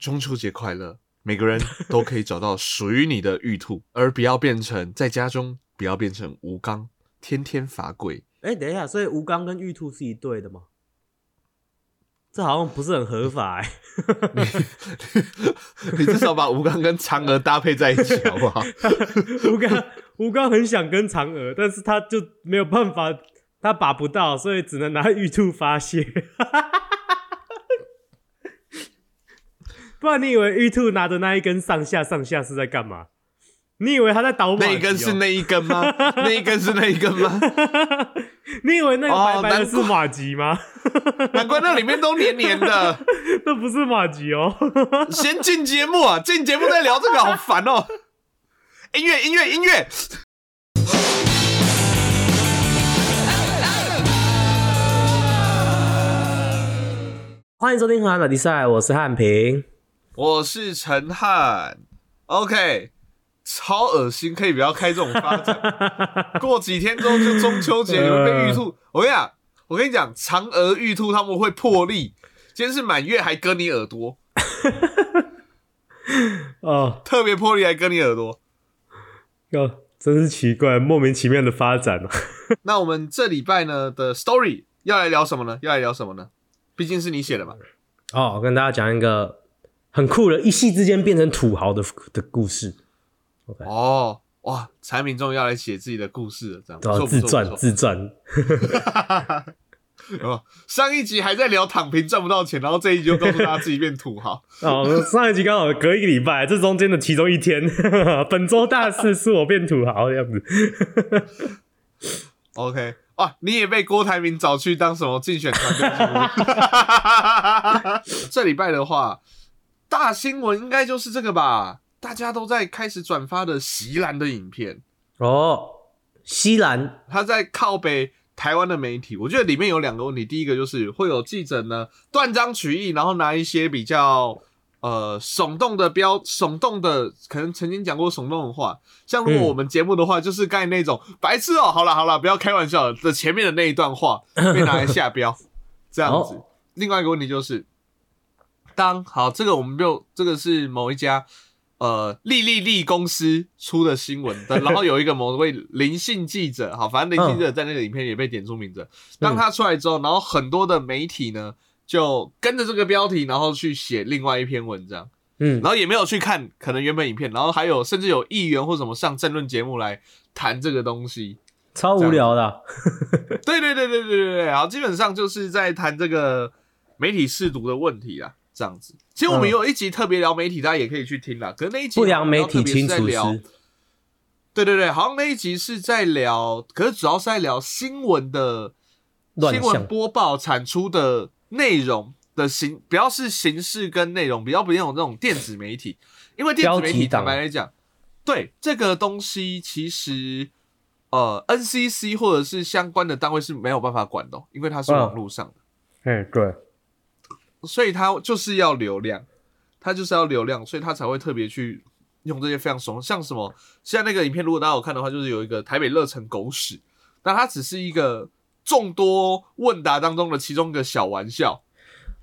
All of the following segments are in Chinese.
中秋节快乐！每个人都可以找到属于你的玉兔，而不要变成在家中不要变成吴刚，天天罚跪。哎，等一下，所以吴刚跟玉兔是一对的吗？这好像不是很合法 哎。你至少把吴刚跟嫦娥搭配在一起好不好？吴刚吴刚很想跟嫦娥，但是他就没有办法，他把不到，所以只能拿玉兔发泄。不然你以为玉兔拿着那一根上下上下是在干嘛？你以为他在倒马？那一根是那一根吗？那一根是那一根吗？你以为那个白白的是马吉吗？难怪那里面都黏黏的，那不是马吉哦。先进节目啊，进节目再聊这个，好烦哦。音乐，音乐，音乐。欢迎收听《河岸的比赛》，我是汉平。我是陈汉，OK，超恶心，可以不要开这种发展。过几天之后就中秋节，你会被玉兔。我跟你讲，我跟你讲，嫦娥、玉兔他们会破例。今天是满月，还割你耳朵。哦，特别破例还割你耳朵。哟，真是奇怪，莫名其妙的发展 那我们这礼拜呢的 story 要来聊什么呢？要来聊什么呢？毕竟是你写的嘛。哦，我跟大家讲一个。很酷的，一夕之间变成土豪的的故事。哦，哇，柴明终于要来写自己的故事了，这样自传自传。哦，上一集还在聊躺平赚不到钱，然后这一集就告诉大家自己变土豪。哦，上一集刚好隔一个礼拜，这中间的其中一天，本周大事是我变土豪的样子。OK，哇，你也被郭台铭找去当什么竞选团队？这礼拜的话。大新闻应该就是这个吧，大家都在开始转发的席兰的影片哦。西兰他在靠北台湾的媒体，我觉得里面有两个问题。第一个就是会有记者呢断章取义，然后拿一些比较呃耸动的标耸动的，可能曾经讲过耸动的话，像如果我们节目的话，就是刚才那种白痴哦，好了好了，不要开玩笑的前面的那一段话被拿来下标这样子。另外一个问题就是。当好，这个我们就这个是某一家呃利利利公司出的新闻的，然后有一个某位灵性记者，好，反正灵性记者在那个影片也被点出名字。当他出来之后，然后很多的媒体呢就跟着这个标题，然后去写另外一篇文章，嗯，然后也没有去看可能原本影片，然后还有甚至有议员或什么上政论节目来谈这个东西，超无聊的。对对对对对对对，好，基本上就是在谈这个媒体试读的问题啊。这样子，其实我们有一集特别聊媒体，大家也可以去听啦。可是那一集不良媒体清除师，对对对，好像那一集是在聊，可是主要是在聊新闻的新闻播报产出的内容的形，主要是形式跟内容比较不像有那种电子媒体，因为电子媒体坦白来讲，对这个东西其实呃 NCC 或者是相关的单位是没有办法管的，因为它是网络上的。嗯，对。所以他就是要流量，他就是要流量，所以他才会特别去用这些非常怂，像什么现在那个影片，如果大家有看的话，就是有一个台北乐城狗屎，那它只是一个众多问答当中的其中一个小玩笑。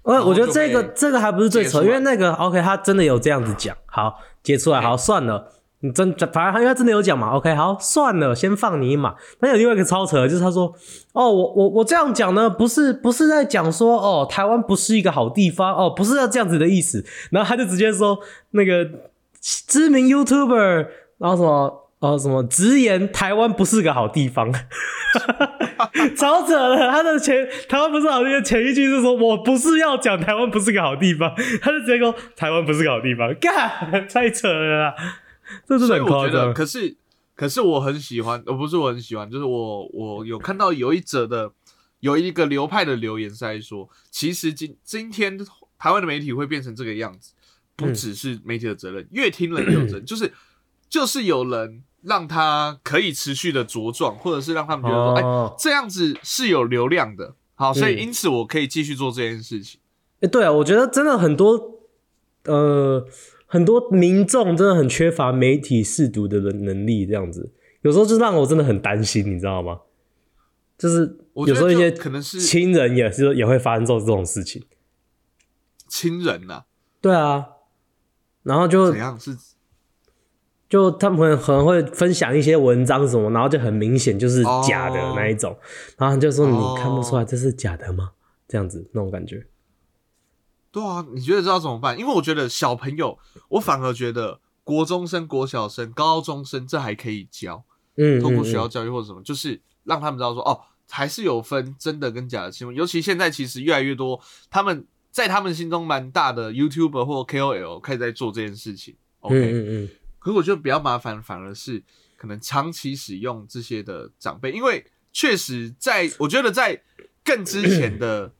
呃，我觉得这个这个还不是最扯，因为那个 OK，他真的有这样子讲，好接出来，好算了。你真反正他因为真的有讲嘛，OK，好算了，先放你一马。那有另外一个超扯，就是他说，哦，我我我这样讲呢，不是不是在讲说，哦，台湾不是一个好地方，哦，不是要这样子的意思。然后他就直接说，那个知名 YouTuber，然后什么，哦什么直言台湾不是个好地方，超扯的。他的前台湾不是好地方，前一句是说我不是要讲台湾不是个好地方，他就直接说台湾不是个好地方，干，太扯了。这是很夸张，可是可是我很喜欢，呃，不是我很喜欢，就是我我有看到有一则的有一个流派的留言在说，其实今今天台湾的媒体会变成这个样子，不只是媒体的责任，越听人有责任，就是就是有人让他可以持续的茁壮，或者是让他们觉得说，哎，这样子是有流量的，好，所以因此我可以继续做这件事情。哎，对啊，我觉得真的很多，呃。很多民众真的很缺乏媒体试读的能能力，这样子有时候就让我真的很担心，你知道吗？就是有时候一些可能是亲人也是也会发生这种这种事情。亲人呐？对啊，然后就怎样是就他们可能会分享一些文章什么，然后就很明显就是假的哦那一种，然后就说哦你看不出来这是假的吗？这样子那种感觉。对啊？你觉得这要怎么办？因为我觉得小朋友，我反而觉得国中生、国小生、高中生这还可以教，嗯，通过嗯学校教育或者什么，就是让他们知道说哦，还是有分真的跟假的新闻。尤其现在其实越来越多，他们在他们心中蛮大的 YouTuber 或 KOL 开始在做这件事情。OK，、嗯嗯嗯可是我觉得比较麻烦，反而是可能长期使用这些的长辈，因为确实在我觉得在更之前的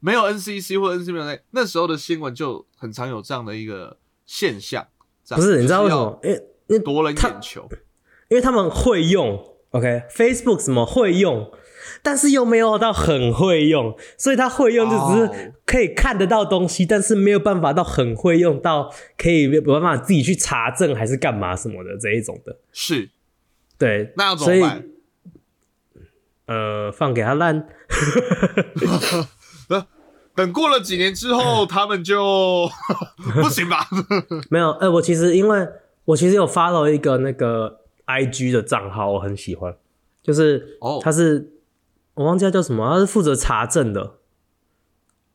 没有 NCC 或 NCC 没有那时候的新闻就很常有这样的一个现象。不是，你知道为什就是么？因为因为要夺人他眼球？因为他们会用，OK，Facebook、什么会用，但是又没有到很会用，所以他会用就只哦是可以看得到东西，但是没有办法到很会用到可以有办法自己去查证还是干嘛什么的这一种的。是，对，那要怎么办？呃，放给他烂。等过了几年之后，他们就 不行吧？没有，呃，我其实因为我其实有 follow 一个那个 IG 的账号，我很喜欢，就是哦他是我忘记他叫什么，他是负责查证的。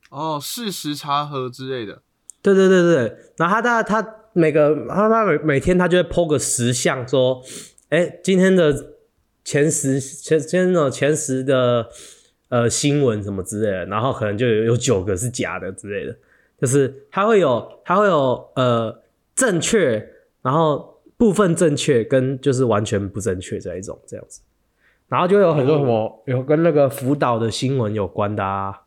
哦，事实查核之类的。对对对对，然后他大他每个他他每每天他就会 PO 个十项，说，哎，今天的前十前今天的前十的呃新闻什么之类的，然后可能就有有九个是假的之类的，就是它会有它会有呃正确，然后部分正确跟就是完全不正确这一种这样子，然后就有很多什么有跟那个辅导的新闻有关的啊。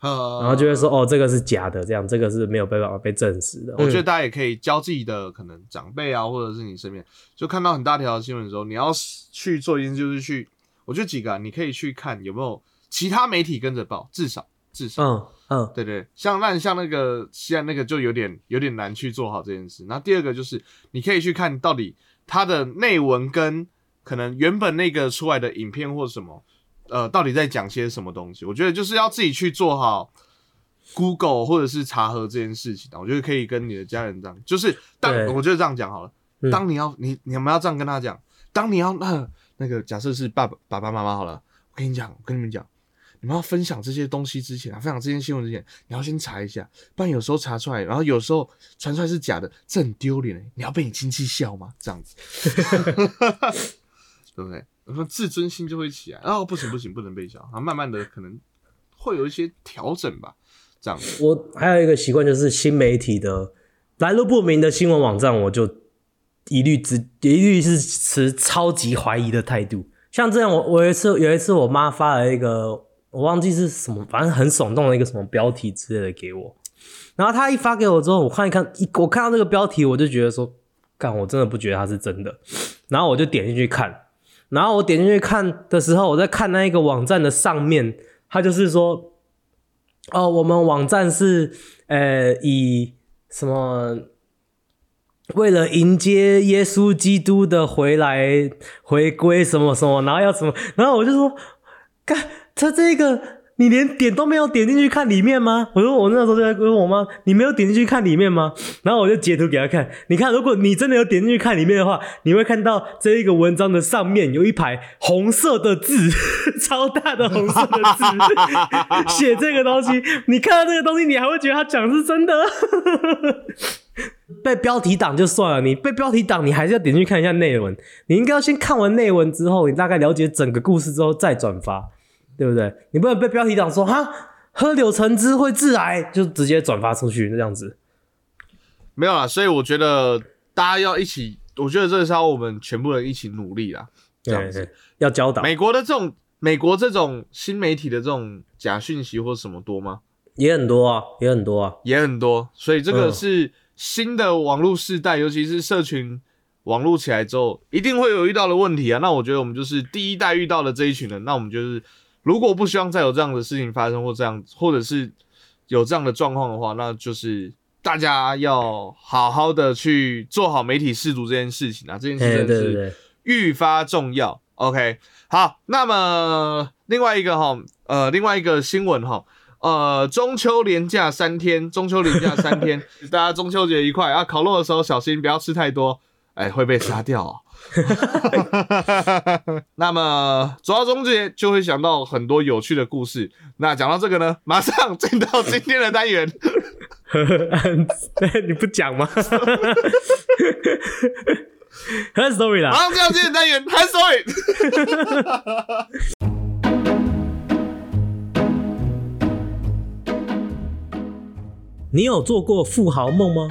呃，然后就会说哦，这个是假的，这样这个是没有办法被证实的。我觉得嗯大家也可以教自己的可能长辈啊，或者是你身边，就看到很大条新闻的时候，你要去做一件事，就是去，我觉得几个、啊，你可以去看有没有其他媒体跟着报，至少至少，嗯嗯对对，像那像那个西安那个就有点有点难去做好这件事。那第二个就是你可以去看到底它的内文跟可能原本那个出来的影片或什么，呃，到底在讲些什么东西？我觉得就是要自己去做好 Google 或者是查核这件事情啊。我觉得可以跟你的家人这样，就是当我觉得这样讲好了，嗯当你要你你们要这样跟他讲，当你要那那个假设是爸爸爸爸妈妈好了，我跟你讲，我跟你们讲。你们要分享这些东西之前啊，分享这些新闻之前，你要先查一下，不然有时候查出来，然后有时候传出来是假的，这很丢脸欸你要被你亲戚笑吗？这样子，对不对？我说自尊心就会起来，哦，不行不行，不能被笑，然后慢慢的可能会有一些调整吧，这样子。我还有一个习惯就是新媒体的来路不明的新闻网站，我就一律只一律是持超级怀疑的态度。像这样，我我有一次有一次我妈发了一个我忘记是什么，反正很耸动的一个什么标题之类的给我，然后他一发给我之后，我看一看，一我看到这个标题，我就觉得说，干，我真的不觉得它是真的，然后我就点进去看。然后我点进去看的时候，我在看那一个网站的上面，他就是说，哦，我们网站是呃以什么为了迎接耶稣基督的回来回归什么什么，然后要什么，然后我就说，干他这个你连点都没有点进去看里面吗？我说我那时候就在问我妈，你没有点进去看里面吗？然后我就截图给她看，你看，如果你真的有点进去看里面的话，你会看到这一个文章的上面有一排红色的字，超大的红色的字，写这个东西，你看到这个东西，你还会觉得他讲的是真的。被标题党就算了，你被标题党，你还是要点进去看一下内文。你应该要先看完内文之后，你大概了解整个故事之后再转发，对不对？你不能被标题党说哈喝柳橙汁会致癌，就直接转发出去这样子。没有啦，所以我觉得大家要一起，我觉得这是要我们全部人一起努力啦。这样子要教导美国的这种美国这种新媒体的这种假讯息或什么多吗？也很多啊，也很多啊。也很多，所以这个嗯是新的网络时代，尤其是社群网络起来之后，一定会有遇到的问题啊。那我觉得我们就是第一代遇到的这一群人，那我们就是如果不希望再有这样的事情发生，或这样，或者是有这样的状况的话，那就是大家要好好的去做好媒体试读这件事情啊，这件事哎，真的是愈发重要。OK，好，那么另外一个哈，呃，另外一个新闻哈，呃，中秋连假三天，中秋连假三天，大家中秋节愉快啊！烤肉的时候小心，不要吃太多，哎，会被杀掉哦。那么走到中间就会想到很多有趣的故事。那讲到这个呢，马上进到今天的单元。你不讲吗？和 story 啦，马上进到今天的单元，和 story。你有做过富豪梦吗？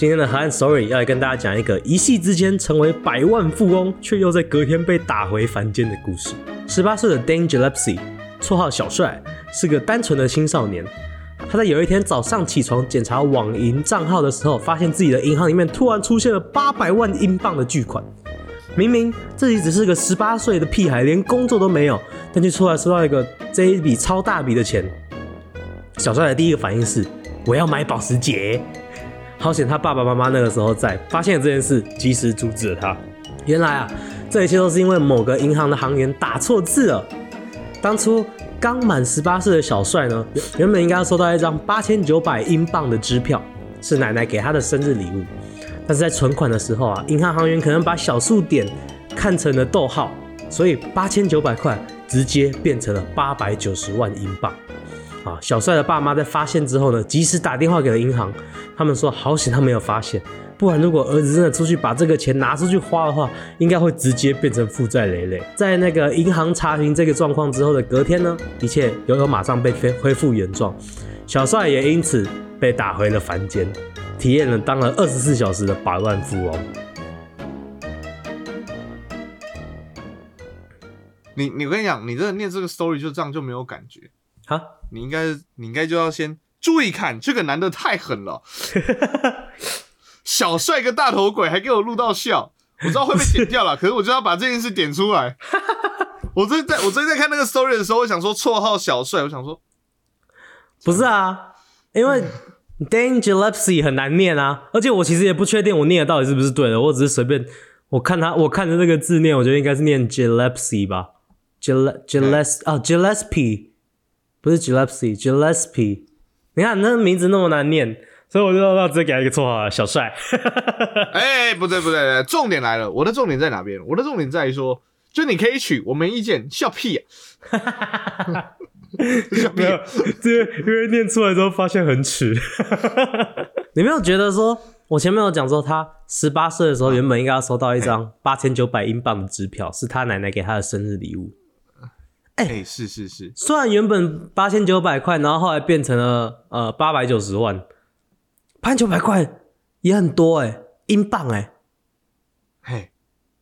今天的河岸 story 要来跟大家讲一个一夕之间成为百万富翁，却又在隔天被打回凡间的故事。十八岁的 Dan Gillespie，绰号小帅，是个单纯的青少年。他在有一天早上起床检查网银账号的时候，发现自己的银行里面突然出现了八百万英镑的巨款。明明自己只是个十八岁的屁孩，连工作都没有，但却突然收到一个这一笔超大笔的钱。小帅的第一个反应是。我要买保时捷，好险！他爸爸妈妈那个时候在，发现了这件事，及时阻止了他。原来啊，这一切都是因为某个银行的行员打错字了。当初刚满十八岁的小帅呢，原本应该要收到一张八千九百英镑的支票，是奶奶给他的生日礼物。但是在存款的时候啊，银行行员可能把小数点看成了逗号，所以八千九百块直接变成了八百九十万英镑。啊，小帅的爸妈在发现之后呢，及时打电话给了银行。他们说好险他没有发现，不然如果儿子真的出去把这个钱拿出去花的话，应该会直接变成负债累累。在那个银行查询这个状况之后的隔天呢，一切又有马上被恢恢复原状。小帅也因此被打回了凡间，体验了当了二十四小时的百万富翁。你你跟你讲，你这念这个 story 就这样就没有感觉。啊，你应该你应该就要先注意看，这个男的太狠了，小帅跟大头鬼还给我录到笑，我知道会被剪掉了，可是我就要把这件事点出来。我最近在我最近在看那个 story 的时候，我想说绰号小帅，我想说不是啊，因为 Dan Gillespie 很难念啊，而且我其实也不确定我念的到底是不是对的，我只是随便我看他我看着那个字念，我觉得应该是念 Gillespie 吧，Gill Gillespie 啊 Gillespie。不是 Gillespie，Gillespie，你看那名字那么难念，所以我就要直接给他一个绰号，小帅。哎，不对不对，重点来了，我的重点在哪边？我的重点在于说，就你可以取，我没意见，笑屁。啊 笑屁，这因为念出来之后发现很耻。你没有觉得说，我前面有讲说，他十八岁的时候原本应该要收到一张八千九百英镑的支票，是他奶奶给他的生日礼物。哎，是是是，虽然原本八千九百块，然后后来变成了呃八百九十万，八千九百块也很多哎，英镑哎，嘿，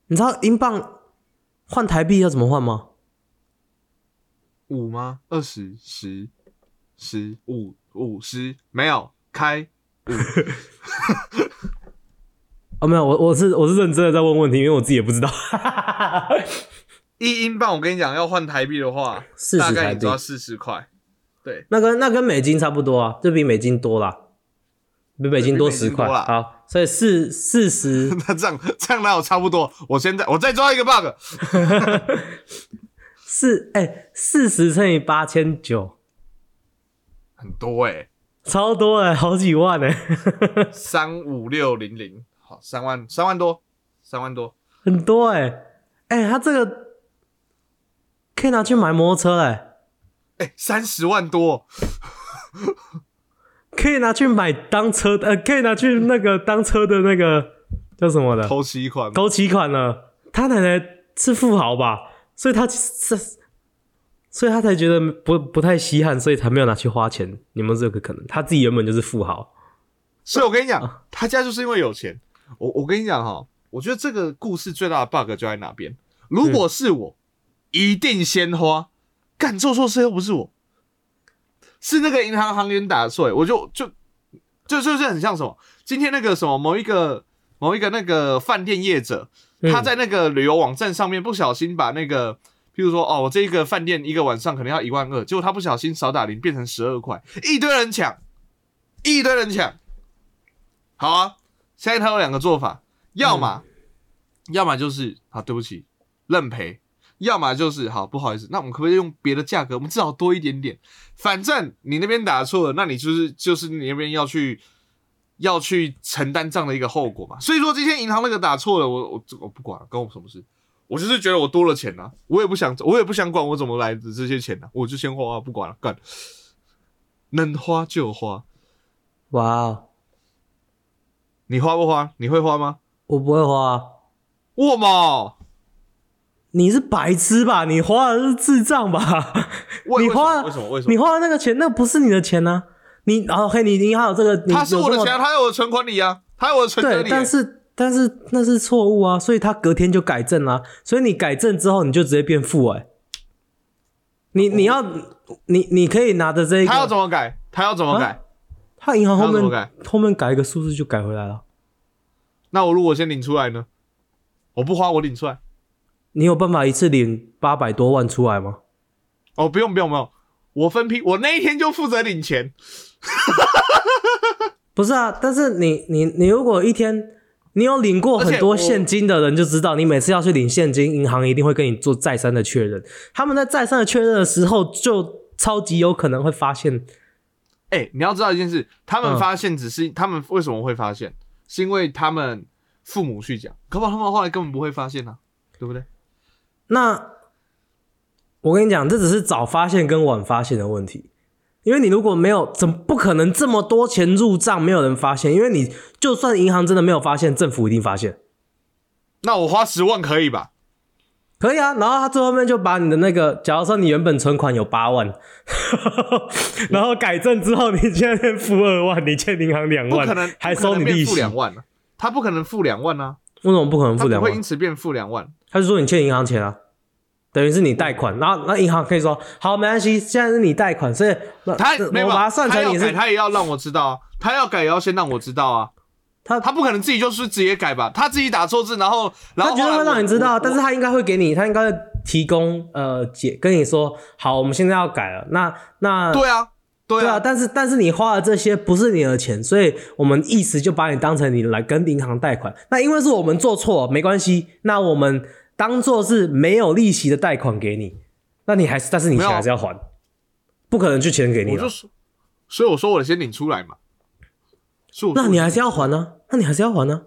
你知道英镑换台币要怎么换吗？五吗？二十、十、十五、五十？没有，开五。哦，没有，我我是我是认真的在问问题，因为我自己也不知道。一英镑，我跟你讲，要换台币的话，大概只要四十块。对，那跟那跟美金差不多啊，就比美金多啦，比美金多十块。好，所以四四十，那这样这样那我差不多。我现在我再抓一个 bug，四哎，四十乘以八千九，很多哎，超多哎，好几万哎，三五六零零，好，三万三万多，三万多，很多哎，哎，他这个。可以拿去买摩托车嘞，哎，三十万多，可以拿去买当车呃，可以拿去那个当车的那个叫什么的？偷骑款，偷骑款了。他奶奶是富豪吧，所以他是，所以他才觉得不不太稀罕，所以才没有拿去花钱。你们这个可能，他自己原本就是富豪，所以我跟你讲，他家就是因为有钱。我我跟你讲哈，我觉得这个故事最大的 bug 就在哪边？如果是我。一定先花，干做错事又不是我，是那个银行行员打错，我就就就就是很像什么，今天那个什么某一个某一个那个饭店业者，他在那个旅游网站上面不小心把那个，譬如说哦，我这一个饭店一个晚上可能要一万二，结果他不小心少打零变成十二块，一堆人抢，一堆人抢，好啊，现在他有两个做法，要么要么就是好对不起认赔。要么就是好不好意思，那我们可不可以用别的价格？我们至少多一点点。反正你那边打错了，那你就是就是你那边要去要去承担这样的一个后果嘛。所以说今天银行那个打错了，我我我不管了，关我什么事？我就是觉得我多了钱呐，我也不想我也不想管我怎么来的这些钱呐，我就先花，不管了，干，能花就花。哇哦，你花不花？你会花吗？我不会花。我嘛，你是白痴吧？你花的是智障吧？你花为什么？为什么？你花的那个钱，那不是你的钱呢？你然后嘿，你银行有这个，他是我的钱，他有我的存款里啊，他有我的存款里。但是但是那是错误啊，所以他隔天就改正了。所以你改正之后，你就直接变富哎。你你要你你可以拿着这一个，他要怎么改？他要怎么改？他银行后面后面改一个数字就改回来了。那我如果先领出来呢？我不花，我领出来。你有办法一次领八百多万出来吗？哦，不用不用不用，我分批，我那一天就负责领钱。不是啊，但是你你你如果一天你有领过很多现金的人就知道，你每次要去领现金，银行一定会跟你做再三的确认。他们在再三的确认的时候，就超级有可能会发现。哎，你要知道一件事，他们发现只是他们为什么会发现，是因为他们父母去讲，可不他们后来根本不会发现呢，对不对？那我跟你讲，这只是早发现跟晚发现的问题。因为你如果没有，怎不可能这么多钱入账没有人发现？因为你就算银行真的没有发现，政府一定发现。那我花十万可以吧？可以啊。然后他最后面就把你的那个，假如说你原本存款有八万，然后改正之后你现在付二万，你欠银行两万，不可能还收你利息两万他不可能付两万啊？为什么不可能付两万？会因此变付两万？他就说你欠银行钱啊。等于是你贷款，然后那银行可以说好，没关系，现在是你贷款，所以他没有把它算成你是，他也要让我知道啊，他要改也要先让我知道啊，他他不可能自己就是直接改吧，他自己打错字，然后然后他绝对会让你知道，但是他应该会给你，他应该提供呃解跟你说，好，我们现在要改了，那那对啊对啊，但是但是你花的这些不是你的钱，所以我们意思就把你当成你来跟银行贷款，那因为是我们做错，没关系，那我们。当做是没有利息的贷款给你，那你还是，但是你钱还是要还，不可能就钱给你了。所以我说我先领出来嘛。那你还是要还呢？那你还是要还呢？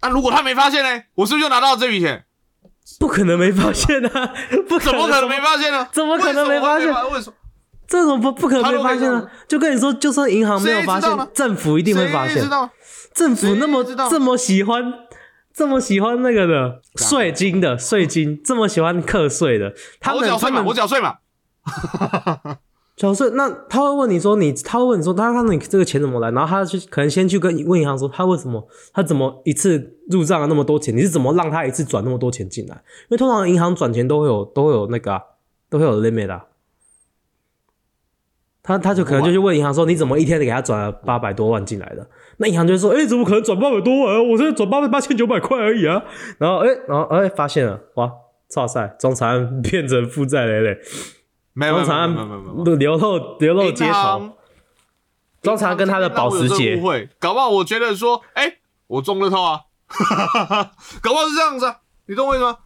那如果他没发现呢？我是不是就拿到这笔钱？不可能没发现啊！不怎么可能没发现呢？怎么可能没发现？为什么？这种不不可能没发现啊！就跟你说，就算银行没有发现，政府一定会发现。政府那么这么喜欢。这么喜欢那个的税金的税金，这么喜欢课税的，他们缴税嘛，我缴税嘛，缴税。那他会问你说，你他会问你说，他看到你这个钱怎么来，然后他去可能先去跟问银行说，他为什么他怎么一次入账了那么多钱？你是怎么让他一次转那么多钱进来？因为通常银行转钱都会有都会有那个都会有 limit 的。他他就可能就去问银行说，你怎么一天给他转了八百多万进来的？那银行就说，哎，怎么可能转八百多万？啊我现在转八百八千九百块而已啊！然后，哎，然后，哎，发现了，哇，操塞，中产 变成负债累累，没有中产流露流露街头，中产跟他的保时捷，搞不好我觉得说，哎，我中了套啊，搞不好是这样子，啊，你懂我意思吗？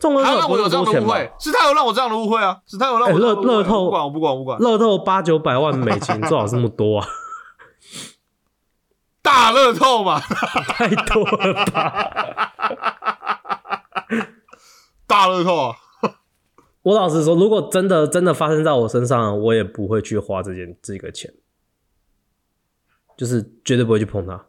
中了透我有这样的误会，是他有让我这样的误会啊，是他有让我乐乐透，不管我不管我不管，乐透八九百万美金，最好这么多啊，大乐透嘛，太多了吧，大乐透啊，我老实说，如果真的真的发生在我身上，我也不会去花这件这个钱，就是绝对不会去碰它。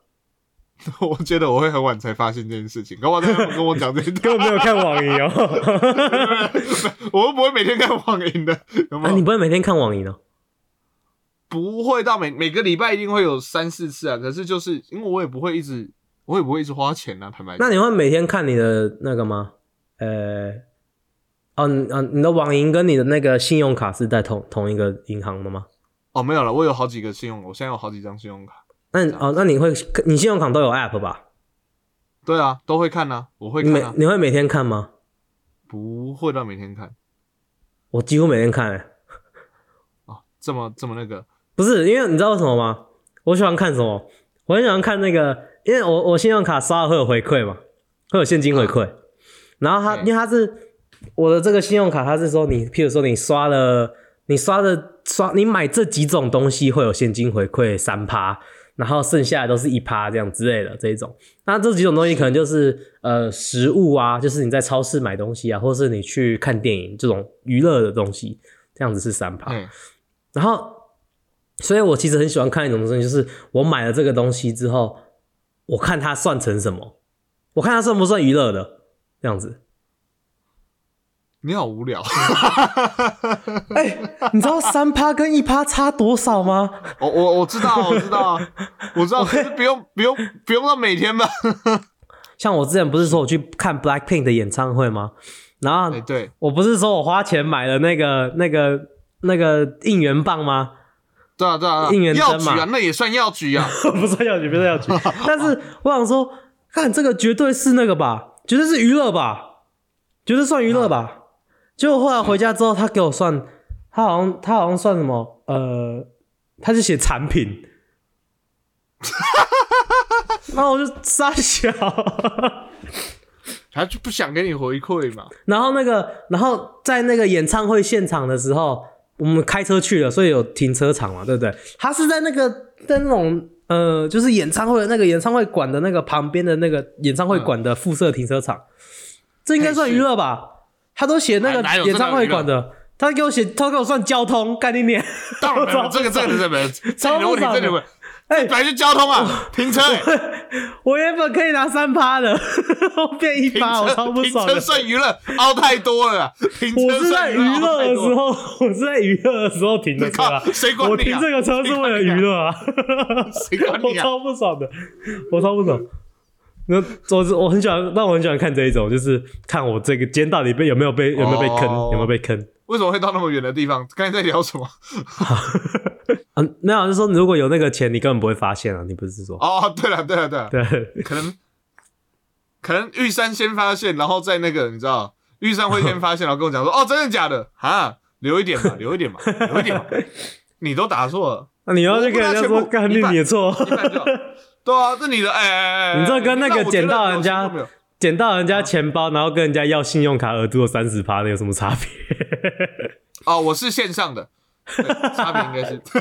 我觉得我会很晚才发现这件事情，刚刚他跟我讲这些，根本没有看网银哦。我又不会每天看网银的，啊，你不会每天看网银哦？不会到每每个礼拜一定会有三四次啊。可是就是因为我也不会一直，我也不会一直花钱啊。坦白，那你会每天看你的那个吗？呃，哦，嗯，你的网银跟你的那个信用卡是在同同一个银行的吗？哦，没有了，我有好几个信用，我现在有好几张信用卡。那哦，那你会你信用卡都有 app 吧？对啊，都会看啊，我会看。你会每天看吗？不会到每天看，我几乎每天看。哦，这么这么那个？不是，因为你知道为什么吗？我喜欢看什么？我很喜欢看那个，因为我我信用卡刷了会有回馈嘛，会有现金回馈。然后它因为它是我的这个信用卡，它是说你，譬如说你刷了，你刷的刷，你买这几种东西会有现金回馈三趴，然后剩下的都是一趴这样之类的这一种。那这几种东西可能就是呃食物啊，就是你在超市买东西啊，或是你去看电影这种娱乐的东西，这样子是三趴。然后，所以我其实很喜欢看一种东西，就是我买了这个东西之后，我看它算成什么，我看它算不算娱乐的这样子。你好无聊，哎，你知道三趴跟一趴差多少吗？我我我知道，我知道，我知道，可是不用不用不用到每天吧。像我之前不是说我去看 Blackpink 的演唱会吗？然后，对我不是说我花钱买了那个那个那个应援棒吗？对啊对啊，应援药局啊，那也算药局啊，不算药局，不算药局。但是我想说，看这个绝对是那个吧，绝对是娱乐吧，绝对算娱乐吧。结果后来回家之后，他给我算，他好像他好像算什么？呃，他就写产品，然后我就傻笑，他就不想给你回馈嘛。然后那个，然后在那个演唱会现场的时候，我们开车去了，所以有停车场嘛，对不对？他是在那个在那种呃，就是演唱会的那个演唱会馆的那个旁边的那个演唱会馆的附设停车场，这应该算娱乐吧？他都写那个演唱会馆的，他给我写，他给我算交通概念念。当然没有，这个这个这个这个问题，这个问题，哎，本来就交通啊，停车。我原本可以拿三趴的，变一趴，我超不爽。停车算娱乐，凹太多了。我是在娱乐的时候，我是在娱乐的时候停的车。谁管你？我停这个车是为了娱乐啊。谁管你？我超不爽的，我超不爽。那我我很喜欢，那我很喜欢看这一种，就是看我这个肩到底被有没有被有没有被坑，有没有被坑？为什么会到那么远的地方？刚才在聊什么？嗯，没有，就是说如果有那个钱，你根本不会发现啊！你不是说？哦，对了，对了，对了，对，可能可能玉山先发现，然后在那个你知道，玉山会先发现，然后跟我讲说：“哦，真的假的？啊，留一点嘛，留一点嘛，留一点嘛。”你都打错了，那你要去跟人家说，干你的错。对啊，这你的哎哎哎，你这跟那个捡到人家捡到人家钱包，然后跟人家要信用卡额度的三十趴的有什么差别？哦，我是线上的，差别应该是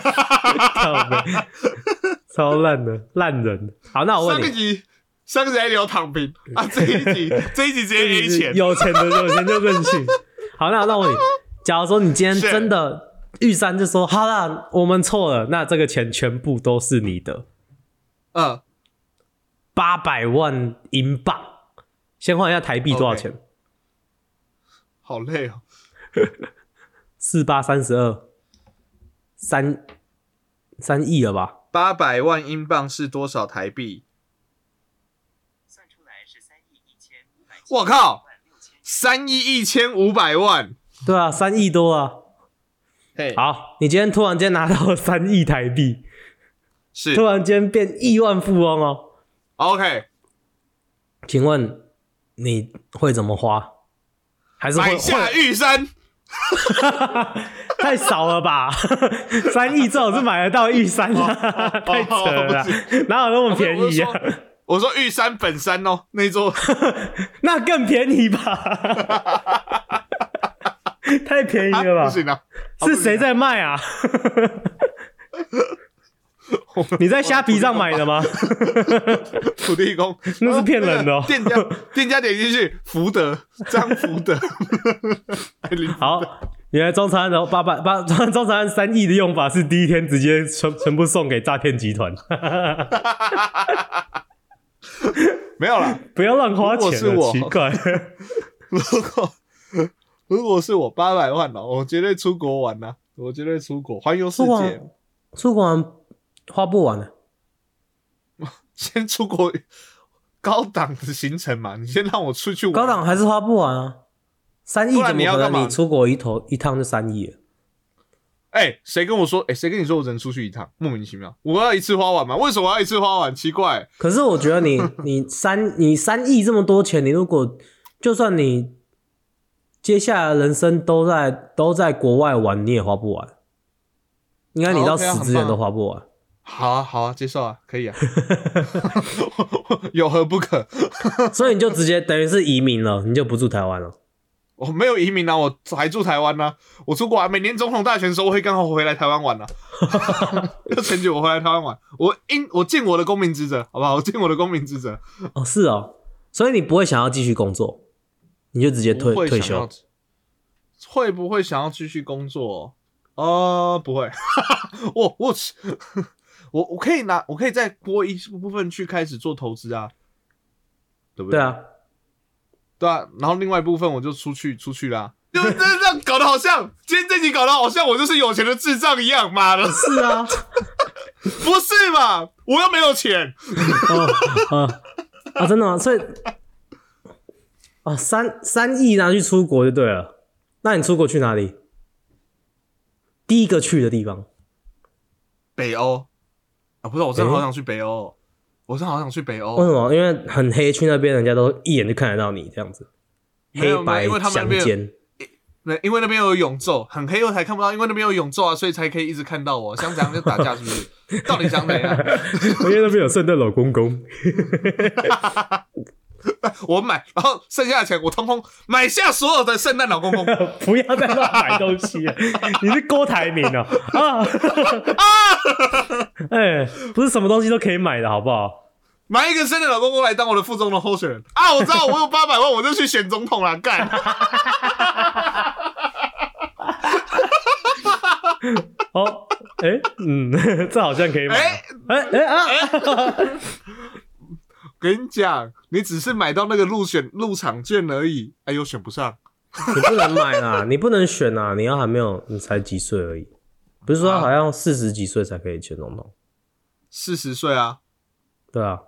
超烂的烂人。好，那我问你，上一集上一集还聊躺平啊，这一集 这一集直接给钱，有钱的有钱就任性。好，那那我问你，假如说你今天真的玉山就说好了，我们错了，那这个钱全部都是你的。嗯，八百万英镑，先换一下台币多少钱？好累哦，四八三十二，三三亿了吧？八百万英镑是多少台币？算出来是三亿一千五百。我靠，三亿一千五百万？对啊，三亿多啊。嘿，好，你今天突然间拿到三亿台币。是突然间变亿万富翁哦，OK，请问你会怎么花？还是买下玉山？太少了吧？三亿最好是买得到玉山的，太扯了，哪有那么便宜啊？我说玉山本山哦，那座那更便宜吧？太便宜了吧？不行啊，是谁在卖啊？你在虾皮上买的吗？土地公，那是骗人的。哦。店家店家点进去，福德张福德。好，原来中餐然后八百八中餐三亿的用法是第一天直接全全部送给诈骗集团。没有了，不要乱花钱奇怪。如果如果是我八百万了，我绝对出国玩呐！我绝对出国环游世界，出国玩。花不完了，先出国高档的行程嘛，你先让我出去玩。高档还是花不完啊，三亿怎么可能？你出国一头一趟就三亿？哎，谁跟我说？哎，谁跟你说我只能出去一趟？莫名其妙，我要一次花完吗？为什么要一次花完？奇怪。可是我觉得你 你三你三亿这么多钱，你如果就算你接下来人生都在都在国外玩，你也花不完。应该你到死之前都花不完。好啊，好啊，接受啊，可以啊，有何不可？所以你就直接等于是移民了，你就不住台湾了。我没有移民啊，我还住台湾呢、我出国啊，每年总统大选的时候，我会刚好回来台湾玩呢、啊。要选举我回来台湾玩，我应我尽我的公民职责，好不好？我尽我的公民职责。哦，是哦，所以你不会想要继续工作，你就直接退退休。会不会想要继续工作？呃，不会。我我我我可以拿，我可以再拨一部分去开始做投资啊，对不对？对啊，对啊，然后另外一部分我就出去出去啦。就这这样搞得好像今天这集搞得好像我就是有钱的智障一样，妈的，是啊，不是嘛？我又没有钱，哦，啊啊，真的吗？所以，啊，三三亿拿去出国就对了。那你出国去哪里？第一个去的地方，北欧啊，不是，我真的好想去北欧，我真的好想去北欧为。什么？因为很黑，去那边人家都一眼就看得到你这样子，黑白相间。那因为那边有永昼，很黑我才看不到，因为那边有永昼啊，所以才可以一直看到我。想怎样就打架是不是？到底想怎样？因为那边有圣诞老公公。我买，然后剩下的钱我通通买下所有的圣诞老公公。不要再乱买东西了，你是郭台铭哦、啊啊！哎、不是什么东西都可以买的好不好？买一个圣诞老公公来当我的副总统候选人啊！我知道我有八百万，我就去选总统了，干！哦，哎、嗯，这好像可以买。哎哎哎、啊！跟你讲，你只是买到那个入选入场券而已，哎呦，选不上。你不能买啦，你不能选啦，你要还没有，你才几岁而已。不是说好像四十几岁才可以选总统？四十岁啊，对啊，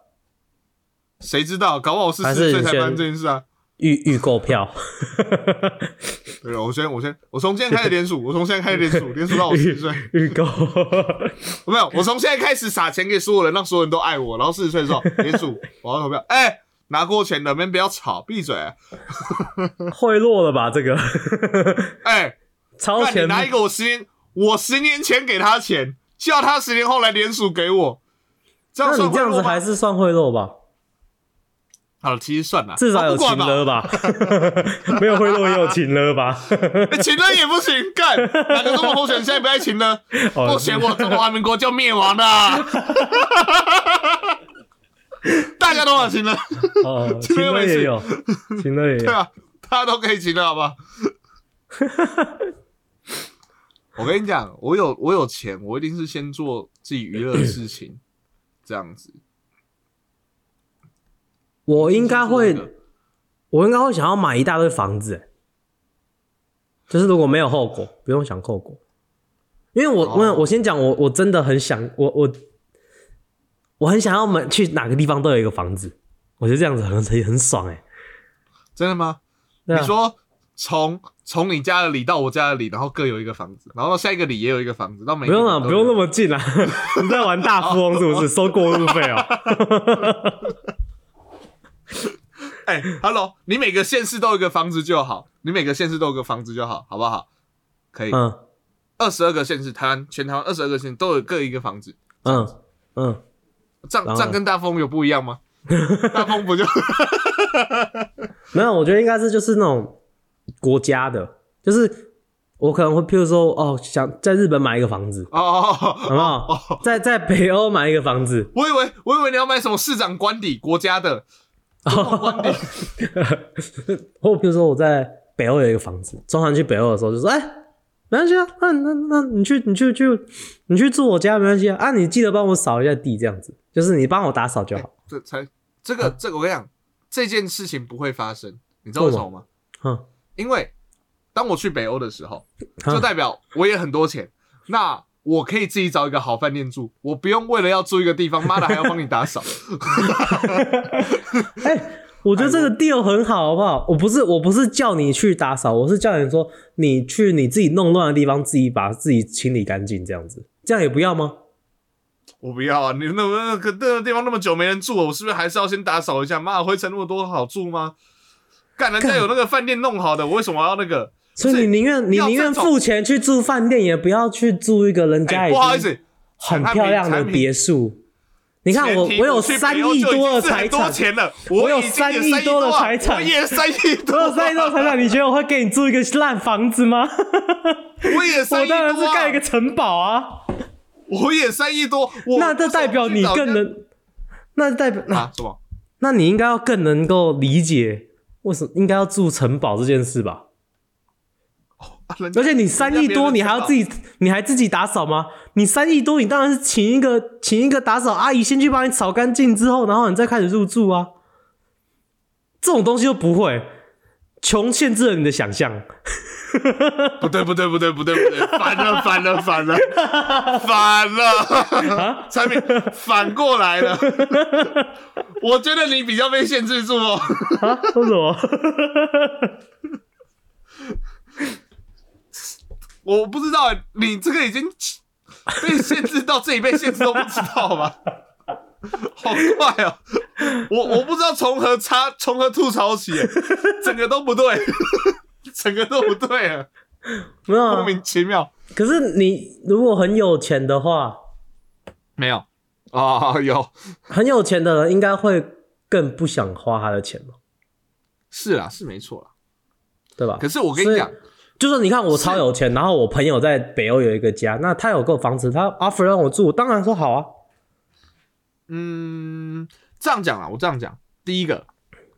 谁知道？搞不好我四十岁才发生这件事啊！预预购票，对了，我先，我先，我从现在开始连数，我从现在开始连数，连数到我四十岁。预购。没有，我从现在开始撒钱给所有人，让所有人都爱我。然后四十岁的时候连数，我要投票。哎、拿过钱的们不要吵，闭嘴！贿赂了吧？这个哎、超前那你拿一个我十年，我十年前给他钱，叫他十年后来连署给我，这样那你这样子还是算贿赂吧？好，其实算了，至少有情了吧？没有贿赂也有情了吧？欸请了也不行，干哪个中国候选人现在不爱情呢？哦不行我中华民国就灭亡了，大家都有请了，哦，情了也有，情了也有。对啊，大家都可以请了，好吧？我跟你讲，我有我有钱，我一定是先做自己娱乐的事情，这样子。我应该会，我应该会想要买一大堆房子，欸就是如果没有后果，不用想后果。因为我哦我我先讲，我我真的很想，我我我很想要买去哪个地方都有一个房子，我觉得这样子很很很爽哎。真的吗？啊你说从从你家的里到我家的里，然后各有一个房子，然后到下一个里也有一个房子，到每不用了，了，不用那么近啊！你在玩大富翁是不是？收过路费哦。哎、h e l l o 你每个县市都有一个房子就好，你每个县市都有个房子就好，好不好？可以，嗯二十二个县市，台湾全台湾二十二个县都有各一个房子，嗯嗯，这样这样跟大风有不一样吗？大风不就 没有，我觉得应该是就是那种国家的，就是我可能会，譬如说，哦，想在日本买一个房子，哦？好不好？在在北欧买一个房子，我以为我以为你要买什么市长官邸国家的，或比如说我在北欧有一个房子，中韩去北欧的时候就说，哎、没关系啊，那那那你去你去去你去住我家没关系啊，啊，你记得帮我扫一下地，这样子，就是你帮我打扫就好。这才这个这个我跟你讲，这件事情不会发生，你知道为什么吗？嗯，因为当我去北欧的时候，嗯就代表我也很多钱，那我可以自己找一个好饭店住，我不用为了要住一个地方，妈的还要帮你打扫。哎、我觉得这个 deal 很好，好不好？我不是我不是叫你去打扫，我是叫你说你去你自己弄乱的地方，自己把自己清理干净，这样子，这样也不要吗？我不要啊！你那那个那个地方那么久没人住了，我是不是还是要先打扫一下？妈的，灰尘那么多，好住吗？干，人家有那个饭店弄好的，我为什么要那个？所以你宁愿你宁愿付钱去住饭店，也不要去住一个人家哎，已经很漂亮的别墅。你看我我有三亿多的财产，钱了，我有三亿多的财产，我也三亿多，我有三亿多财产，你觉得我会给你住一个烂房子吗？我也三亿多，我当然是盖一个城堡啊！我也三亿多，那这代表你更能，那代表啊什么？那你应该要更能够理解为什么应该要住城堡这件事吧？而且你三亿多，你还要自己，你还自己打扫吗？你三亿多，你当然是请一个请一个打扫阿姨先去帮你扫干净之后，然后你再开始入住啊。这种东西又不会，穷限制了你的想象。不对不对不对不对不对，反了反了反了反了，产品反过来了。我觉得你比较被限制住哦。为什么？我不知道，你这个已经 被限制到这里被限制都不知道吗？好怪哦！我我不知道从何插从何吐槽起，整个都不对，整个都不对啊！没有莫名其妙。可是你如果很有钱的话，没有啊？有很有钱的人应该会更不想花他的钱吧？是啊，是没错啦，对吧？可是我跟你讲。就是你看我超有钱，然后我朋友在北欧有一个家，那他有个房子，他 offer 让我住，当然说好啊。嗯，这样讲啊，我这样讲，第一个，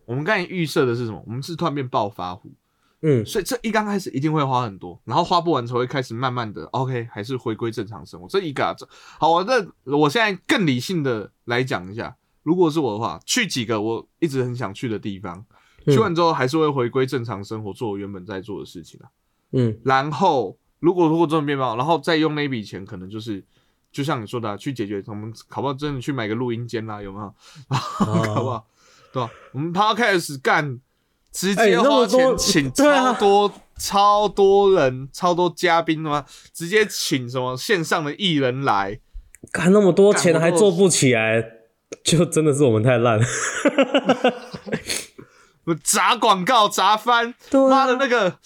我们刚才预设的是什么？我们是突然变暴发户，嗯，所以这一刚开始一定会花很多，然后花不完才会开始慢慢的 OK，还是回归正常生活。这一个，这好，我这我现在更理性的来讲一下，如果是我的话，去几个我一直很想去的地方，去完之后还是会回归正常生活，做我原本在做的事情啊。嗯，然后如果如果这种变貌，然后再用那笔钱，可能就是就像你说的，去解决我们考不好？真的去买个录音间啦，有没有？好不好？对吧？我们 podcast 干，直接花钱请超多超多人、超多嘉宾的吗？直接请什么线上的艺人来，干那么多钱还做不起来，就真的是我们太烂了。砸广告砸翻，妈的那个。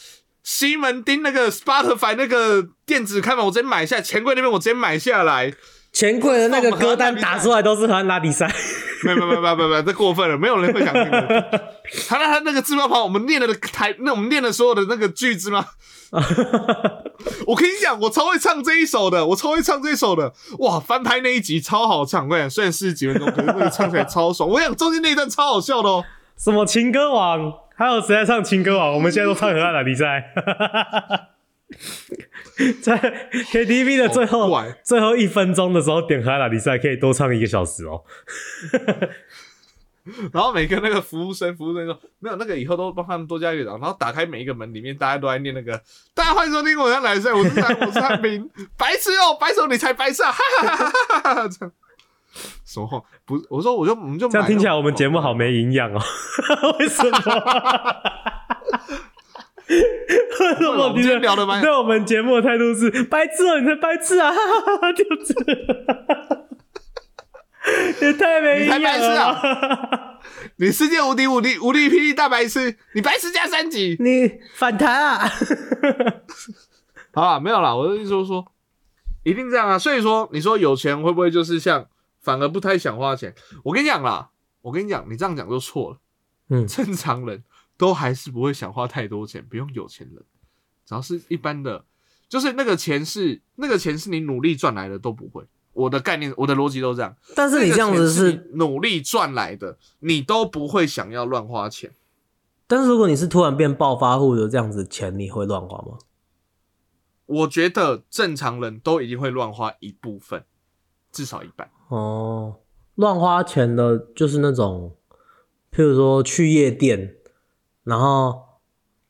西门町那个 Spotify 那个电子开门，我直接买下。钱柜那边我直接买下来。钱柜的那个歌单打出来都是和拉比赛。没有没有没有没有这过分了，没有人会想听的。他那他那个字幕旁，我们念的台，那我们念的所有的那个句子吗？我跟你讲，我超会唱这一首的，我超会唱这一首的。哇，翻拍那一集超好唱，我讲虽然四十几分钟，可是那个唱起来超爽。我想中间那一段超好笑的哦。什么情歌王？还有谁在唱情歌王？我们现在都唱河岸打比赛，在 KTV 的最后最后一分钟的时候点河岸的比赛，可以多唱一个小时哦。然后每个那个服务生，服务生说没有那个以后都帮他们多加一个然后打开每一个门，里面大家都在念那个。大家欢迎收听我来赛，我是我是汉斌，白痴哦，白手你才白痴啊！哈哈哈哈哈哈。什么话？不，我说，我就我们就这样听起来，我们节目好没营养哦。为什么？为什么？今天聊的蛮……对我们节目的态度是白痴哦，你才白痴啊！就是，也太没营养了。你世界无敌无敌无敌霹雳大白痴，你白痴加三级，你反弹啊！好了，没有了。我的意思是说，一定这样啊。所以说，你说有钱会不会就是像？反而不太想花钱。我跟你讲啦，我跟你讲，你这样讲就错了。嗯，正常人都还是不会想花太多钱，不用有钱人，只要是一般的，就是那个钱是那个钱是你努力赚来的都不会。我的概念，我的逻辑都这样。但是你这样子是努力赚来的，你都不会想要乱花钱。但是如果你是突然变暴发户的这样子钱，你会乱花吗？我觉得正常人都一定会乱花一部分，至少一半。哦，乱花钱的，就是那种，譬如说去夜店，然后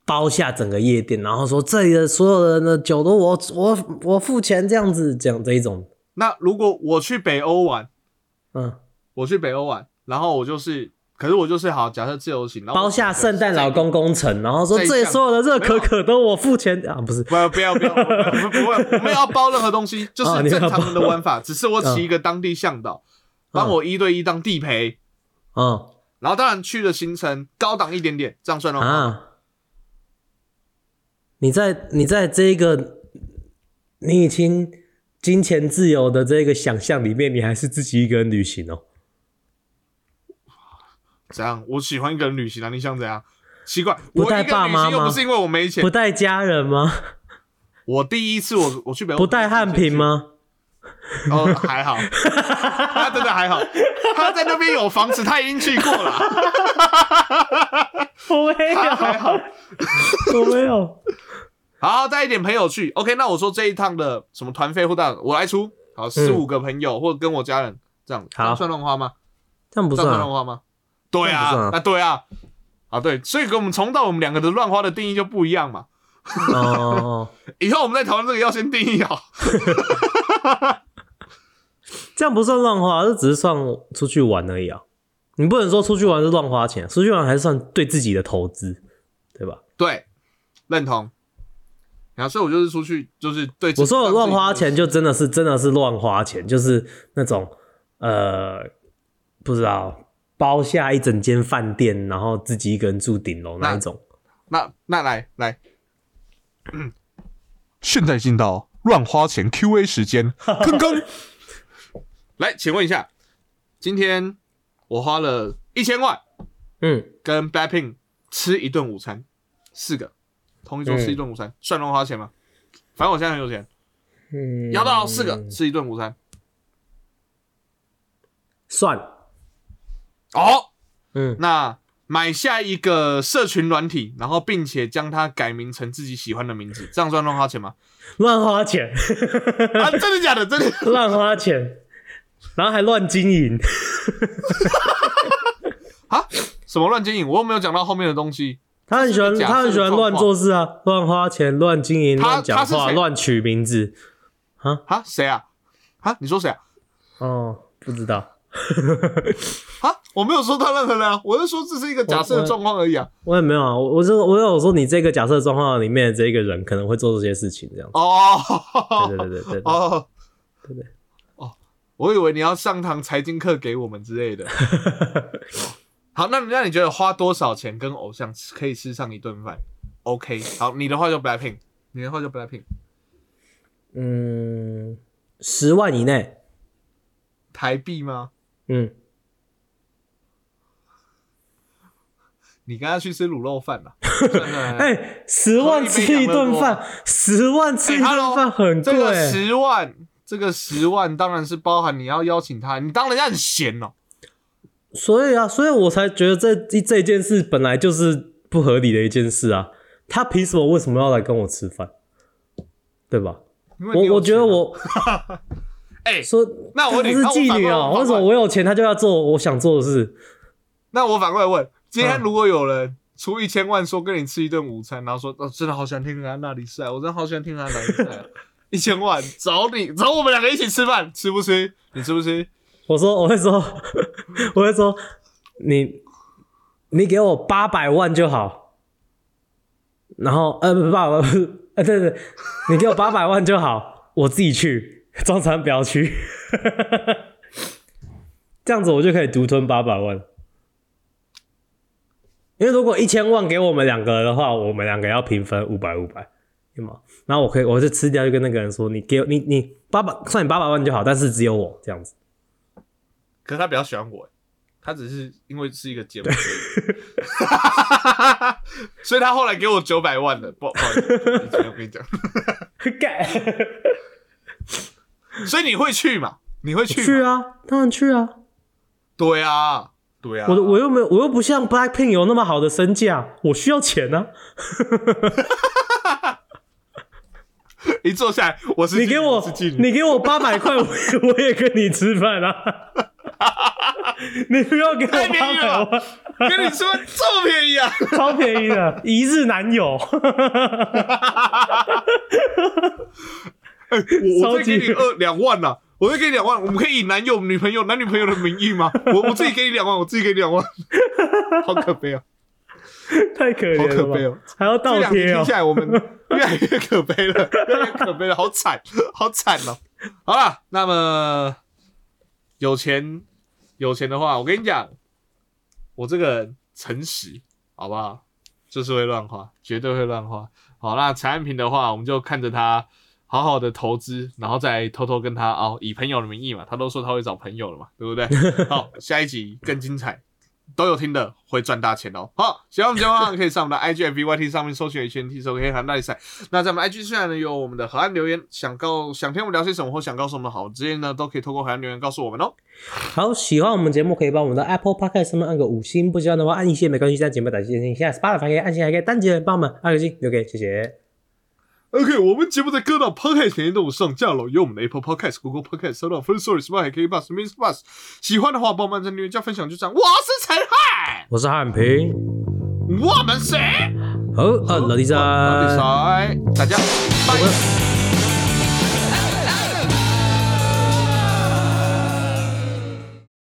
包下整个夜店，然后说这里的所有人的酒都我我我付钱，这样子讲这一种。那如果我去北欧玩，嗯，我去北欧玩，然后我就是，可是我就是好，假设自由行，然后包下圣诞老公工程，然后说这所有的热可可都我付钱啊，不是，不要不要不要，不不会，我们要 包任何东西，就是正常人的玩法，只是我请一个当地向导帮我一对一当地陪，嗯，然后当然去的行程高档一点点，这样算的话，你在你在这个你已经。金钱自由的这个想象里面，你还是自己一个人旅行哦。怎样？我喜欢一个人旅行啊！你想怎样？奇怪，不带爸妈吗？又不是因为我没钱。不带家人吗？我第一次我我去北欧，不带汉平吗？哦，还好，他 真的还好。他在那边有房子，他已经去过了。我没有，还好，我没有。好，带一点朋友去。OK，那我说这一趟的什么团费或大我来出。好，四五个朋友或者跟我家人这样，好算乱花吗？这样不算乱花吗？对啊，啊对啊，啊对，所以跟我们重到我们两个的乱花的定义就不一样嘛。哦，以后我们在讨论这个要先定义好。这样不算乱花，这只是算出去玩而已啊。你不能说出去玩是乱花钱，出去玩还是算对自己的投资，对吧？对，认同。然后所以我就是出去，就是对。我说的乱花钱，就真的是真的是乱花钱，就是那种呃，不知道包下一整间饭店，然后自己一个人住顶楼那一种。那那来来，现在进到乱花钱 Q A 时间，坑坑。来，请问一下，今天我花了一千万，嗯，跟 Blackpink 吃一顿午餐，四个。同一桌吃一顿午餐算乱花钱吗？反正我现在很有钱，嗯，要到四个吃一顿午餐，算哦，嗯，那买下一个社群软体，然后并且将它改名成自己喜欢的名字，这样算乱花钱吗？乱花钱啊，真的假的？真的乱花钱，然后还乱经营，啊？什么乱经营？我又没有讲到后面的东西。他很喜欢，他很喜欢乱做事啊，乱花钱，乱经营，乱讲话，乱取名字。啊啊，谁啊？啊，你说谁啊？哦，不知道。啊，我没有说他任何人啊，我是说这是一个假设的状况而已啊。我也没有啊，我我是我有说你这个假设状况里面的这一个人可能会做这些事情这样。哦，对对对对对，哦，对对，哦，我以为你要上堂财经课给我们之类的。好，那那你觉得花多少钱跟偶像可以吃上一顿饭？OK，好，你的话就 Blackpink，你的话就 Blackpink。嗯，十万以内，台币吗？嗯，你跟他去吃卤肉饭了？哎，十万吃一顿饭，十万吃一顿饭很贵。这个十万，这个十万当然是包含你要邀请他，你当人家很闲哦。所以啊，所以我才觉得这这件事本来就是不合理的一件事啊！他凭什么？为什么要来跟我吃饭？对吧？我我觉得我，哎，说那我不是妓女啊？为什么我有钱他就要做我想做的事？那我反过来问：今天如果有人出一千万说跟你吃一顿午餐，然后说哦，真的好喜欢听他那里赛，我真的好喜欢听他哪里赛，一千万找你找我们两个一起吃饭，吃不吃？你吃不吃？我说，我会说，我会说，你，你给我八百万就好，然后，呃，不，八百万，呃，对对，你给我八百万就好，我自己去，张三不要去，这样子我就可以独吞八百万。因为如果一千万给我们两个的话，我们两个要平分五百五百，对吗？然后我可以，我就吃掉，就跟那个人说，你给你你八百，算你八百万就好，但是只有我这样子。可是他比较喜欢我，他只是因为是一个节目，所以他后来给我九百万的，不不好意思，我跟你讲，改，所以你会去嘛？你会去？去啊，当然去啊。对啊，对啊。我我又没有，我又不像 Blackpink 有那么好的身价，我需要钱呢。一坐下来，我是你给我，你给我八百块，我我也跟你吃饭啊。你不要给我八百万，跟你说这么便宜啊，超便宜的，一日男友。哎，我我再给你二两万呐，我再给你两万，我们可以以男友、女朋友、男女朋友的名义吗？我我自己给你两万，我自己给你两万，好可悲啊，太可怜了，好可悲哦，还要倒贴哦。听下来，我们 越来越可悲了，越来越可悲了，好惨，好惨哦。好了，那么有钱。有钱的话，我跟你讲，我这个人诚实，好不好？就是会乱花，绝对会乱花。好，那陈安平的话，我们就看着他，好好的投资，然后再偷偷跟他哦，以朋友的名义嘛，他都说他会找朋友了嘛，对不对？好，下一集更精彩。都有听的会赚大钱哦！好，喜欢我们节目的话，可以上我们的 IG、FBYT 上面搜寻 H N T 可以喊大赛。那在我们 IG 虽然呢有我们的河岸留言，想告想听我们聊些什么或想告诉我们好之类呢，都可以透过河岸留言告诉我们哦。好，喜欢我们节目可以帮我们的 Apple Podcast 上面按个五星，不喜欢的话按一星没关系，在节目打星星。现在 Spotify 可以按星，还可以单击帮我们按个星，OK，谢谢。OK，我们节目在各大 Podcast 平台都上架了，有我们的 Apple Podcast、Google Podcast、收到 First Story、Spotify、k b u s m i n s Bus。喜欢的话，帮忙在留言加分享，就这样。我是陈汉，我是汉平，我们是好，呃，老弟仔，老弟仔，大家拜。